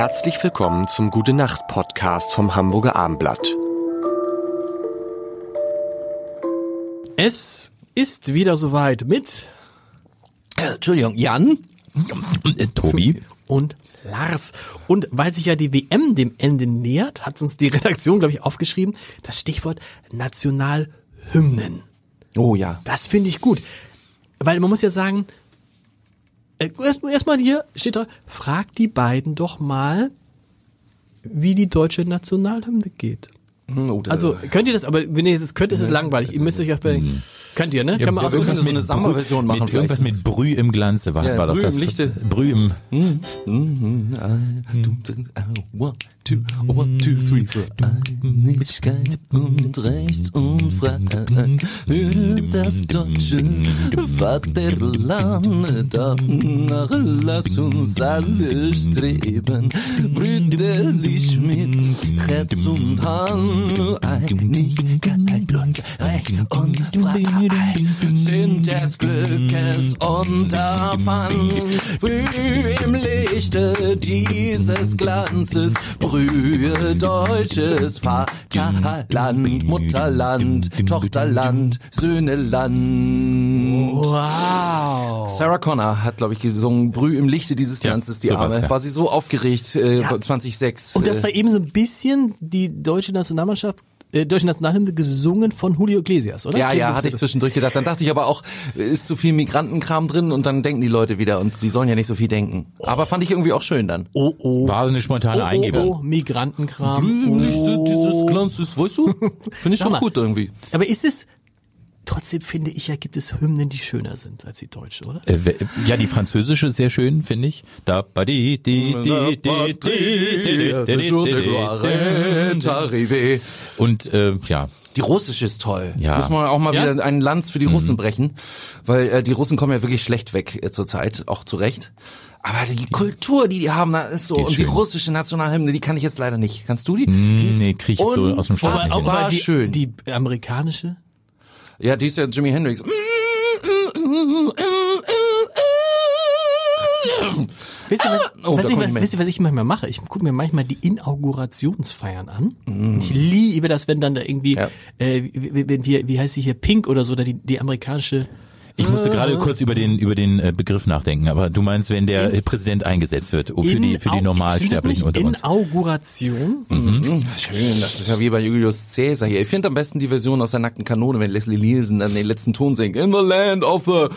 Herzlich willkommen zum Gute Nacht Podcast vom Hamburger Armblatt. Es ist wieder soweit mit Äh, Entschuldigung, Jan? Tobi? und Lars. Und weil sich ja die WM dem Ende nähert, hat uns die Redaktion, glaube ich, aufgeschrieben, das Stichwort Nationalhymnen. Oh ja. Das finde ich gut. Weil man muss ja sagen, erstmal erst mal hier steht da, fragt die beiden doch mal, wie die deutsche Nationalhymne geht. Oh, das- Also könnt ihr das, aber wenn ihr das könnt, ist es langweilig. Ihr müsst euch auf, könnt ihr, ne? Kann man wir aussuchen. können so eine Samba-Version machen Mit, irgendwas mit Brüh im Glanze war, Ja, war doch Brüh das. im Lichte. Brüh im, One, two, one, two, three, four. Einigkeit und Recht und Freiheit für das deutsche Vaterland. Danach lass uns alle streben, brüderlich mit Herz und Hand. Einigkeit, und Freiheit sind des Glückes Unterpfand. Früh im Lichte dieses Glanzes brühe deutsches Vaterland, Mutterland, Tochterland, Söhneland. Wow. Sarah Connor hat, glaube ich, gesungen, Brüh im Lichte dieses Ja, Glanzes, die sowas, Arme. ja. War sie so aufgeregt, äh, Ja. 2006. Und das äh, war eben so ein bisschen die deutsche Nationalmannschaft, äh, deutsche Nationalhymne gesungen von Julio Iglesias, oder? ja, Klingt ja, so- hatte ich zwischendurch gedacht. Dann dachte ich aber auch, ist zu viel Migrantenkram drin und dann denken die Leute wieder und sie sollen ja nicht so viel denken. Aber fand ich irgendwie auch schön dann. Oh, oh. war eine spontane Oh, Eingebung. oh, oh, Migrantenkram. Oh. dieses Glanzes, weißt du? Finde ich schon mal. gut irgendwie. Aber ist es, Trotzdem finde ich ja, gibt es Hymnen, die schöner sind als die deutsche, oder? Äh, ja, die französische ist sehr schön, finde ich. Da ba di di di di di Und äh, ja. Die russische ist toll. Ja. Muss man auch mal ja? wieder einen Lanz für die mhm. Russen brechen, weil äh, die Russen kommen ja wirklich schlecht weg äh, zurzeit, auch zu Recht. Aber die Kultur, die die haben, da ist so. Und schön. die russische Nationalhymne, die kann ich jetzt leider nicht. Kannst du die? Hm, die nee, krieg ich so aus dem Stadion. Aber, aber die, schön. die amerikanische? Ja, die ist ja Jimi Hendrix. Wisst ihr, was, Oh, was ich, was, wisst ihr, was ich manchmal mache? Ich gucke mir manchmal die Inaugurationsfeiern an. Mm. Ich liebe das, wenn dann da irgendwie, Ja. äh, wie, wie, wie, wie heißt sie hier, Pink oder so, da die, die amerikanische ich musste gerade kurz über den über den äh, Begriff nachdenken. Aber du meinst, wenn der äh, Präsident eingesetzt wird, oh, für die für die Normalsterblichen unter uns. Inauguration? Mhm. Schön, das ist ja wie bei Julius Caesar hier. Ich finde am besten die Version aus der nackten Kanone, wenn Leslie Nielsen dann den letzten Ton singt. In the land of the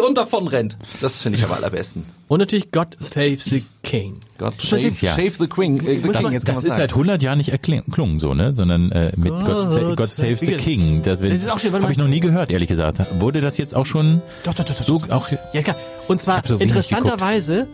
und davon rennt. Das finde ich am allerbesten. Und natürlich God Save the King. God ist ja- shave the queen. Äh, the Das, king, das ist sagen. seit 100 Jahren nicht erklungen so, ne, sondern äh, mit God, Sa God Save the King. Das, Das ist auch schön, warte habe ich noch nie gehört, ehrlich gesagt. Wurde das jetzt auch schon Doch, doch, doch, doch. so doch. auch Ja, klar. Und zwar so interessanterweise,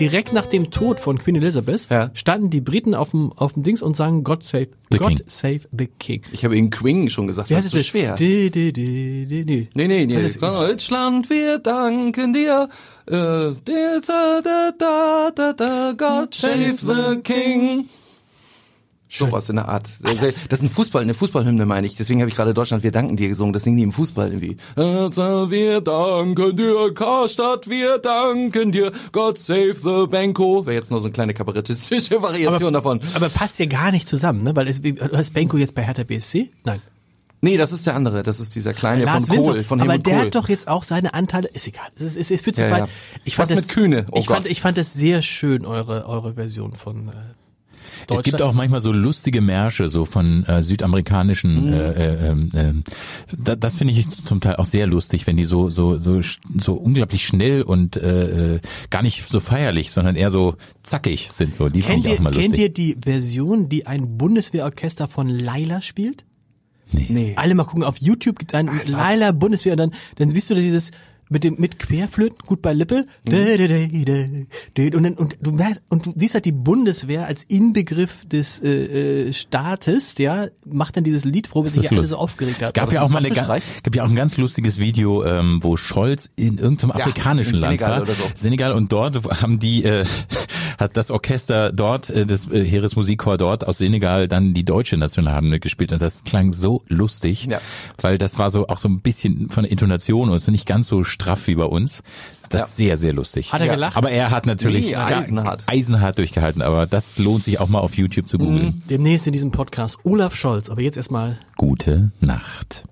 direkt nach dem Tod von Queen Elizabeth, Ja. standen die Briten auf dem, auf dem Dings und sangen God Save, The God King. Save the King. Ich habe Ihnen Queen schon gesagt, das ist so schwer. Di, di, di, di, di. Nee, nee, nee. Was ist- Deutschland, wir danken dir. Äh, da, da, da, da, da, God save the King. Sowas in der Art. Das, das ist ein Fußball, eine Fußballhymne meine ich. Deswegen habe ich gerade Deutschland, wir danken dir gesungen. Das singen die im Fußball irgendwie. Wir danken dir, Karstadt, wir danken dir. God save the Benko. Wäre jetzt nur so eine kleine kabarettistische Variation davon. Aber passt ja gar nicht zusammen, ne? Weil du hast Benko jetzt bei Hertha BSC? Nein. Nee, das ist der andere. Das ist dieser kleine Lars von Kohl, von aber Helmut der Kohl. hat doch jetzt auch seine Anteile. Ist egal. Es ist, es ist, führt zu Ja, weit. ja. Ich fand Was das, mit Kühne? Oh ich fand, Gott. ich fand das sehr schön, eure, eure Version von äh, Es gibt auch manchmal so lustige Märsche, so von äh, südamerikanischen. Äh, äh, ähm, ähm, da, das finde ich zum Teil auch sehr lustig, wenn die so so so so unglaublich schnell und äh, äh, gar nicht so feierlich, sondern eher so zackig sind. So die Kennt finde ich ihr, auch mal kennt lustig. ihr die Version, die ein Bundeswehrorchester von Laila spielt? Nee. Alle mal gucken, auf YouTube gibt ein Laila Bundeswehr und dann, dann siehst du da dieses mit dem mit Querflöten gut bei Lippe Mhm. Und dann und du merkst und du siehst halt die Bundeswehr als Inbegriff des äh, äh, Staates ja macht dann dieses Lied wo Das sich alle so aufgeregt Es haben. gab ja auch mal eine, gab ja auch ein ganz lustiges Video, ähm, wo Scholz in irgendeinem Ja, afrikanischen Land Senegal war, oder so. Senegal und dort haben die äh, hat das Orchester dort, äh, das äh, Heeresmusikchor dort aus Senegal dann die deutsche Nationalhymne gespielt und das klang so lustig, Ja. weil das war so auch so ein bisschen von der Intonation und so nicht ganz so straff wie bei uns. Das Ja. ist sehr, sehr lustig. Hat er Ja. gelacht? Aber er hat natürlich Nee, eisenhart. eisenhart durchgehalten, aber das lohnt sich auch mal auf YouTube zu googeln. Demnächst in diesem Podcast Olaf Scholz. Aber jetzt erstmal Gute Nacht.